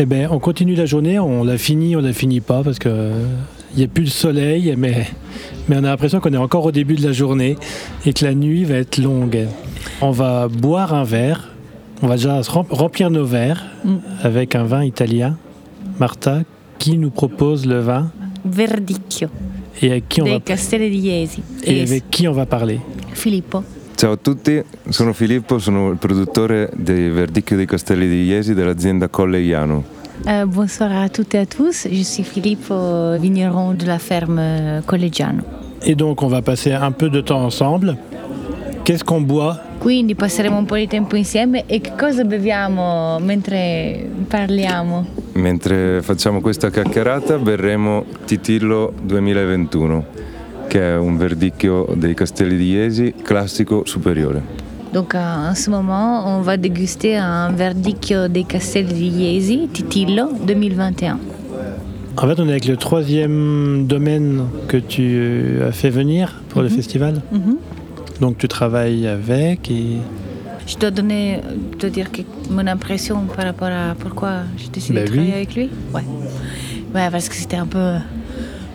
Eh bien, on continue la journée, on la finit, on la finit pas parce que il n'y a plus de soleil, mais, mais on a l'impression qu'on est encore au début de la journée et que la nuit va être longue. On va boire un verre, on va déjà remplir nos verres Mm. avec un vin italien. Martha, qui nous propose le vin? Verdicchio et avec qui on, va, et avec qui on va parler? Filippo. Ciao a tutti, sono Filippo, sono il produttore dei Verdicchio dei Castelli di Iesi dell'azienda Colle Iano. Euh, bonsoir à toutes et à tous. Je suis Filippo, vigneron de la ferme Collegiano. Et donc, on va passer un peu de temps ensemble. Qu'est-ce qu'on boit Quindi passeremo un po' di tempo insieme e che cosa beviamo mentre parliamo? Mentre facciamo questa chiacchierata berremo Titillo 2021, che è un verdicchio dei Castelli di Iesi classico superiore. Donc euh, en ce moment, on va déguster un verdicchio dei Castelli di Iesi, Titillo 2021. En fait, on est avec le troisième domaine que tu as fait venir pour le festival. Mhm. Donc, tu travailles avec et Je dois donner, je dois dire que mon impression par rapport à pourquoi j'ai décidé Bah de travailler avec lui. Ouais. Ouais, parce que c'était un peu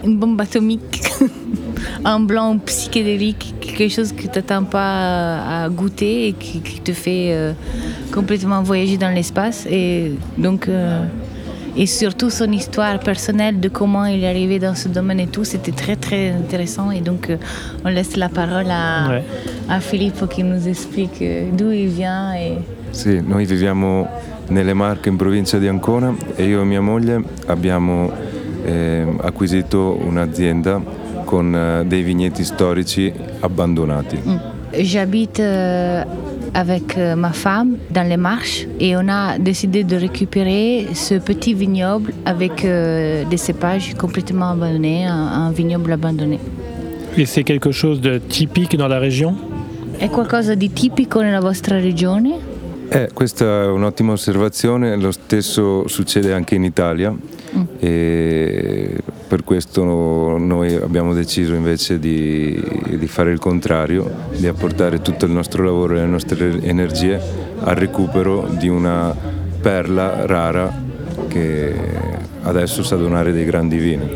une bombe atomique, un blanc psychédélique, quelque chose que tu n'attends pas à goûter et qui, qui te fait euh, complètement voyager dans l'espace. Et donc, euh, et surtout son histoire personnelle de comment il est arrivé dans ce domaine et tout, c'était très très intéressant. Et donc, euh, on laisse la parole à, Ouais. à Filippo qui nous explique d'où il vient et Sì, noi viviamo nelle Marche in provincia di Ancona e io e mia moglie abbiamo eh, acquisito un'azienda con eh, dei vigneti storici abbandonati. J'habite euh, avec euh, ma femme dans les marches et on a décidé de récupérer ce petit vignoble avec euh, des cépages complètement abandonnés, un, vignoble abandonné. Et c'est quelque chose de typique dans la région È qualcosa di tipico nella vostra regione? Eh, questa è un'ottima osservazione, lo stesso succede anche in Italia e per questo noi abbiamo deciso invece di, di fare il contrario, di apportare tutto il nostro lavoro e le nostre energie al recupero di una perla rara che adesso sa donare dei grandi vini.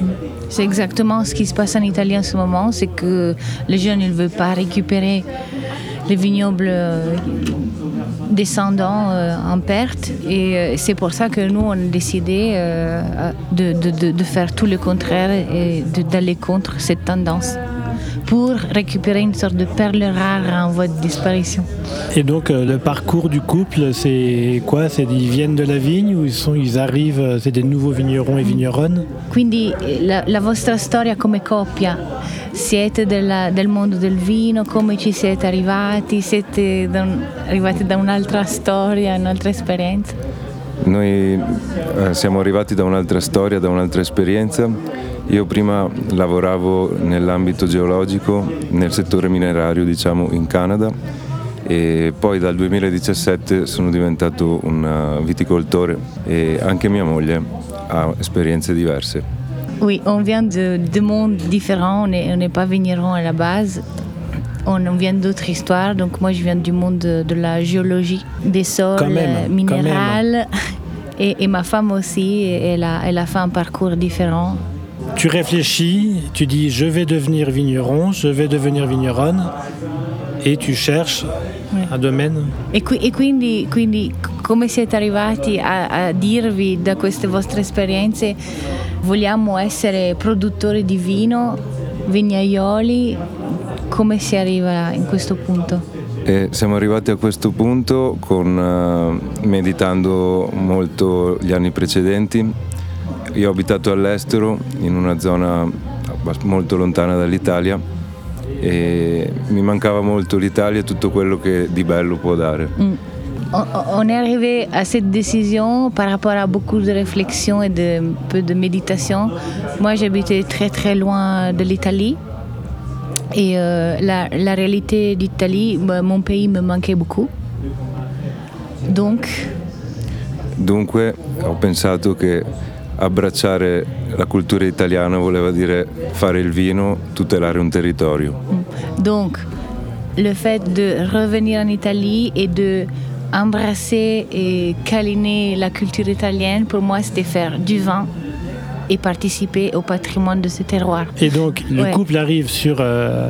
C'est exactement ce qui se passe en Italie en ce moment, c'est que les jeunes ne veulent pas récupérer les vignobles euh, descendants euh, en perte et euh, c'est pour ça que nous on a décidé de, de- de- de faire tout le contraire et d'aller contre cette tendance pour récupérer une sorte de perle rare en voie de disparition. Et donc, euh, le parcours du couple, c'est quoi? C'est ils viennent de la vigne ou ils, sont, ils arrivent, euh, c'est des nouveaux vignerons et vigneronnes? Quindi la, la vostra storia come coppia, siete della- del mondo del vino, come ci siete arrivati? Siete da un- arrivati da un'altra storia, un'altra esperienza? Noi eh, siamo arrivati da un'altra storia, da un'altra esperienza. Io prima lavoravo nell'ambito geologico, nel settore minerario, diciamo, in Canada e poi dal 2017 sono diventato un eh, viticoltore e anche mia moglie ha esperienze diverse. Oui, on vient de deux mondes différents, on n'est pas vigneron à la base. On vient d'autres histoires, donc moi je viens du monde de, de la géologie, des sols même, euh, quand minérales. Et, et ma femme aussi, elle a, elle a fait un parcours différent. Tu réfléchis, tu dis je vais devenir vigneron, je vais devenir vigneronne, et tu cherches un domaine. E, qui- e quindi, quindi come siete arrivati a, a dirvi da queste vostre esperienze vogliamo essere produttori di vino, vignaioli, come si arriva in questo punto? E siamo arrivati a questo punto con, eh, meditando molto gli anni precedenti. Io ho abitato all'estero in una zona molto lontana dall'Italia e mi mancava molto l'Italia e tutto quello che di bello può dare. Mm. On, est arrivé à cette décision par rapport à beaucoup de réflexions et de un peu de méditation. Moi, j'habitais très très loin de l'Italie. Et euh, la, la réalité d'Italie, bah, mon pays me manquait beaucoup. Donc, Dunque ho pensato che abbracciare la cultura italiana voleva dire fare il vino, tutelare un territorio. donc, le fait de revenir en Italie et de embrasser et câliner la culture italienne, pour moi, c'était faire du vin et participer au patrimoine de ce terroir. Et donc, le Ouais. couple arrive sur euh,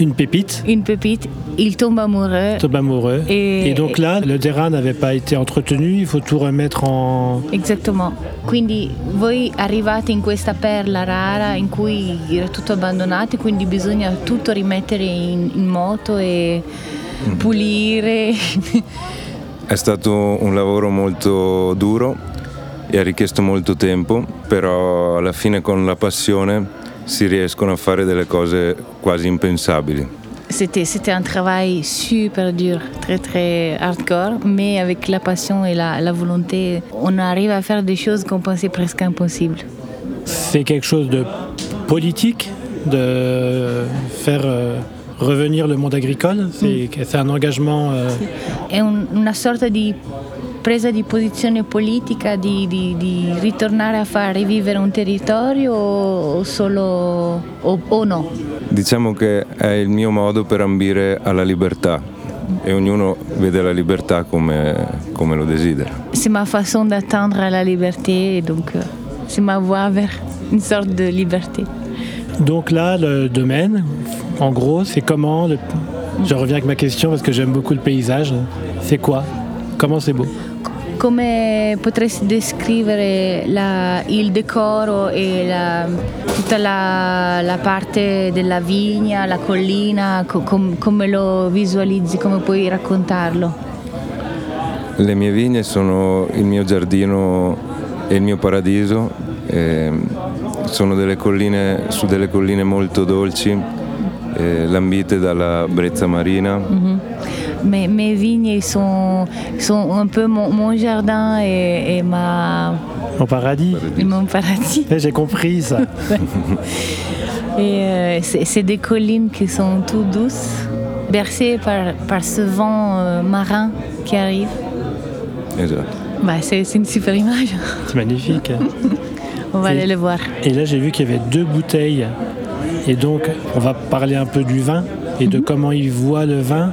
une pépite, Une pépite, il tombe amoureux. tombe amoureux. Et- Et, donc là, le terrain n'avait pas été entretenu, il faut tout remettre en... Esattamente. Quindi voi arrivate in questa perla rara in cui era tutto abbandonato, e quindi bisogna tutto rimettere in, in moto e pulire. È stato un lavoro molto duro e ha richiesto molto tempo, però alla fine con la passione si riescono a fare delle cose quasi impensabili. C'était, c'était un travail super dur, très très hardcore, mais avec la passion et la, la volonté, on arrive à faire des choses qu'on pensait presque impossibles. C'est quelque chose de politique, de faire euh, revenir le monde agricole. C'est c'est un engagement... euh, È un- una sorta di presa di posizione politica di, di- di ritornare a far rivivere un territorio o solo o, o no? Diciamo che è il mio modo per ambire alla libertà e ognuno vede la libertà come, come lo desidera. C'est ma façon d'atteindre à la liberté et donc euh, c'est ma voie vers une sorte de liberté. Donc là, le domaine, en gros, c'est comment... le- Je reviens avec ma question parce que j'aime beaucoup le paysage. C'est quoi Comment c'est beau Come potresti descrivere la- il decoro e la- tutta la, la parte della vigna, la collina, co- com- come lo visualizzi, come puoi raccontarlo? Le mie vigne sono il mio giardino e il mio paradiso. e sono delle colline, su delle colline molto dolci, eh, lambite dalla brezza marina. Mes, mes vignes sont, un peu mon, mon jardin et, et ma, Au paradis et mon paradis. Eh, J'ai compris ça. Et euh, c'est c'est des collines qui sont tout douces, bercées par, par ce vent euh, marin qui arrive. Bah, c'est c'est une super image. C'est magnifique. On va Et- aller le voir. Et là, j'ai vu qu'il y avait deux bouteilles. Et donc, on va parler un peu du vin et de comment il voit le vin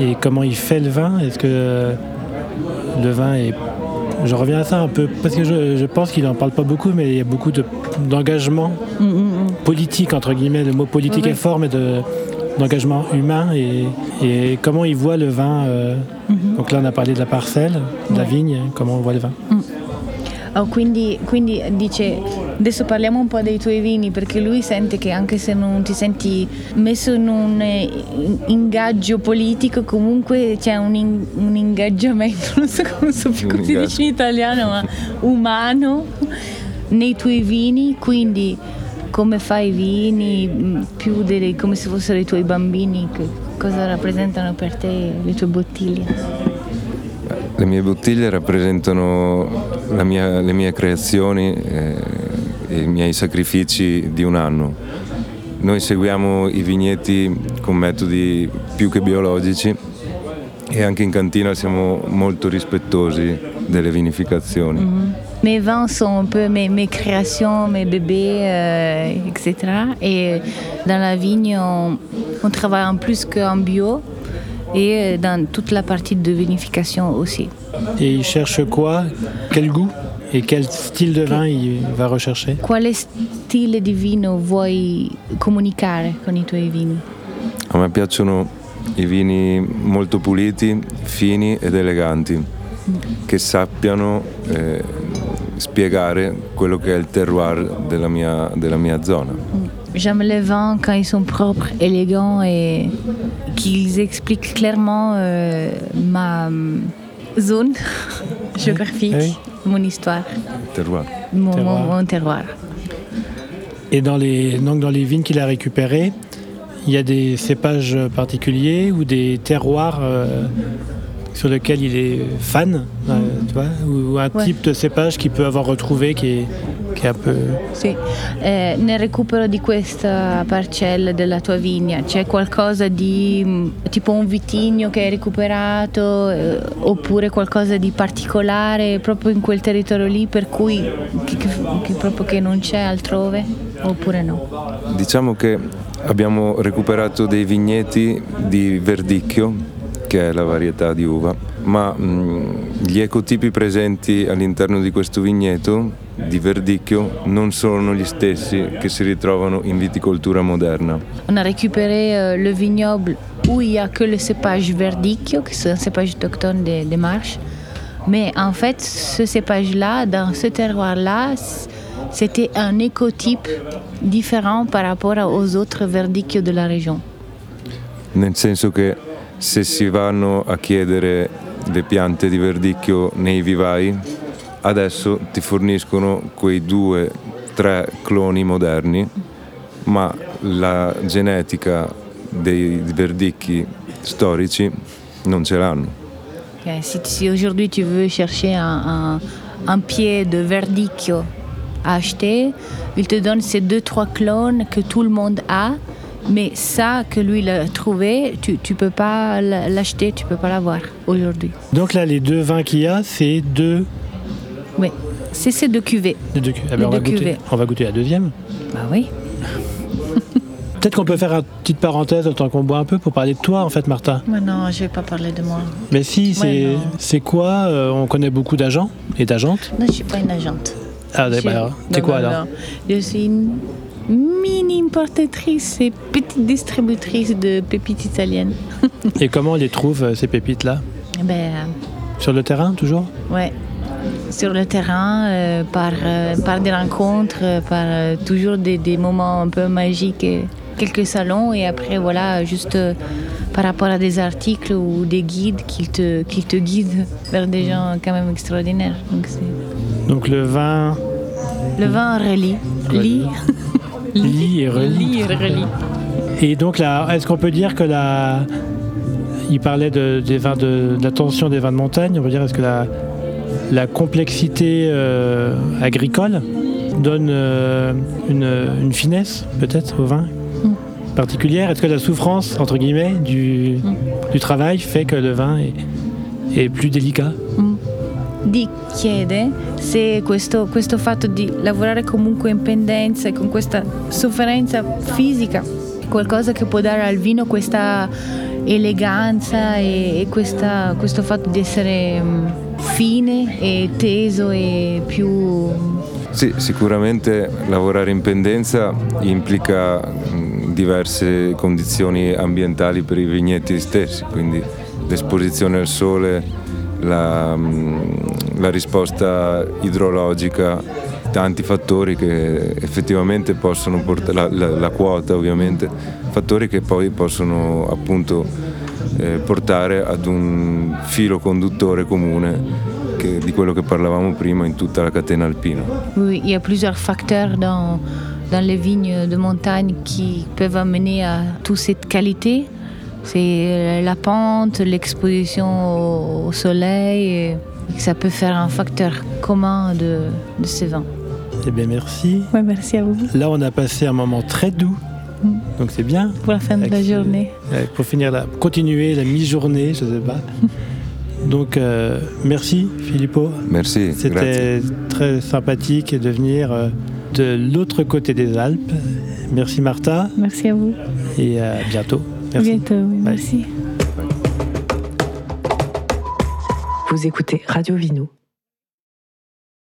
et comment il fait le vin? Est-ce que le vin est. Je reviens à ça un peu parce que je, je pense qu'il n'en parle pas beaucoup, mais il y a beaucoup de- d'engagement politique, entre guillemets. Le mot politique est fort, mais de- d'engagement humain et, et comment il voit le vin. euh, Donc là, on a parlé de la parcelle, de la vigne, comment on voit le vin. Oh, quindi, quindi dice, adesso parliamo un po' dei tuoi vini perché lui sente che anche se non ti senti messo in un eh, in- ingaggio politico comunque c'è un, in- un ingaggiamento, non so come, so più come si dice in italiano, ma umano nei tuoi vini, quindi come fai i vini, mh, più delle- come se fossero i tuoi bambini, che- cosa rappresentano per te le tue bottiglie? Le mie bottiglie rappresentano mia- le mie creazioni eh, e i miei sacrifici di un anno. Noi seguiamo i vigneti con metodi più che biologici e anche in cantina siamo molto rispettosi delle vinificazioni. Mes vins sont un peu mes, mes créations, mes bébés, euh, etc. Et dans la vigne, on, on travaille en plus qu'en bio et dans toute la partie de vinification aussi. Et il cherche quoi Quel goût Et quel style de vin il va rechercher Quale stile di vino vuoi comunicare con i tuoi vini? A me piacciono i vini molto puliti, fini ed eleganti, che sappiano eh, spiegare quello che è il terroir della mia, della mia zona. J'aime les vins quand ils sont propres, élégants et qu'ils expliquent clairement euh, ma hum, zone géographique, Oui. mon histoire, Terroir. mon, Terroir. mon- mon terroir. Et dans les, donc dans les vignes qu'il a récupérées, il y a des cépages particuliers ou des terroirs euh, sur lesquels il est fan, euh, tu vois, ou, ou un Ouais. type de cépage qu'il peut avoir retrouvé qui est, un peu... Sì. Eh, nel recupero di questa parcella della tua vigna c'è qualcosa di mh, tipo un vitigno che hai recuperato eh, oppure qualcosa di particolare proprio in quel territorio lì per cui che, che- che proprio che non c'è altrove oppure no? Diciamo che abbiamo recuperato dei vigneti di verdicchio che è la varietà di uva, ma mh, gli ecotipi presenti all'interno di questo vigneto di verdicchio non sono gli stessi che si ritrovano in viticoltura moderna. On a récupéré euh, le vignoble où il n'y a que le cépage verdicchio, qui est un cépage autochtone des, des marches. Mais en fait, ce cépage-là, dans ce terroir-là, c'était un écotype différent par rapport aux autres verdicchio de la région. Nel senso che se si vanno a chiedere le piante di verdicchio nei vivai, adesso ti forniscono quei due, tre cloni moderni, ma la genetica dei verdicchi storici non ce l'hanno. Okay, si, si aujourd'hui tu veux chercher un, un, un pied de verdicchio à acheter, il te donne ces deux, trois clones que tout le monde a, mais ça que lui il a trouvé, tu ne peux pas l'acheter, tu peux pas l'avoir aujourd'hui. Donc là, les deux vins qu'il y a, c'est deux. Oui, c'est ces deux cuvées. Les deux, ah ben on, va goûter, on va goûter la deuxième. Bah oui. Peut-être qu'on peut faire une petite parenthèse autant qu'on boit un peu pour parler de toi en fait Martha. Mais non, je vais pas parler de moi. Mais si, c'est quoi euh, On connaît beaucoup d'agents et d'agentes? Non, je suis pas une agente. Ah, bah, c'est quoi alors? Je suis une mini importatrice et petite distributrice de pépites italiennes. et comment on les trouve euh, ces pépites là ben, euh, Sur le terrain toujours? Ouais, sur le terrain, euh, par, euh, par des rencontres, euh, par euh, toujours des, des, moments un peu magiques, et quelques salons et après voilà, juste par rapport à des articles ou des guides qui te, qui te guident vers des gens quand même extraordinaires. Donc, Donc le vin... Le vin relie. Lit. Lit et relie. Lit et relie. Et donc là, est-ce qu'on peut dire que la... Il parlait de, des vins de, de la tension des vins de montagne, on peut dire est-ce que la la complexité euh, agricole donne euh, une, une, finesse peut-être au vin mm. particulière Est-ce que la souffrance, entre guillemets, du, mm. du travail fait que le vin est, est plus délicat? Mm. Di chiede se questo, questo fatto di lavorare comunque in pendenza e con questa sofferenza fisica qualcosa che può dare al vino questa eleganza e, e questa, questo fatto di essere fine e teso e più... Sì, sicuramente lavorare in pendenza implica diverse condizioni ambientali per i vigneti stessi, quindi l'esposizione al sole, la, la risposta idrologica, tanti fattori che effettivamente possono portare, la, la, la quota ovviamente, fattori che poi possono appunto eh, portare ad un filo conduttore comune che, di quello che parlavamo prima in tutta la catena alpina. Oui, il y a plusieurs facteurs dans, dans les vignes de montagne qui peuvent amener à toute cette qualité. C'est la pente, l'exposition au soleil, et ça peut faire un facteur commun de, de ces vins. Eh bien, merci. Ouais, merci à vous. Là, on a passé un moment très doux. Donc c'est bien. Pour la fin de la journée. Euh, pour finir la, continuer la mi-journée, je sais pas. Donc euh, merci Filippo. Merci. C'était très sympathique de venir euh, de l'autre côté des Alpes. Merci Martha. Merci à vous. Et à bientôt. Merci. Bientôt, oui, merci. Vous écoutez Radio Vino.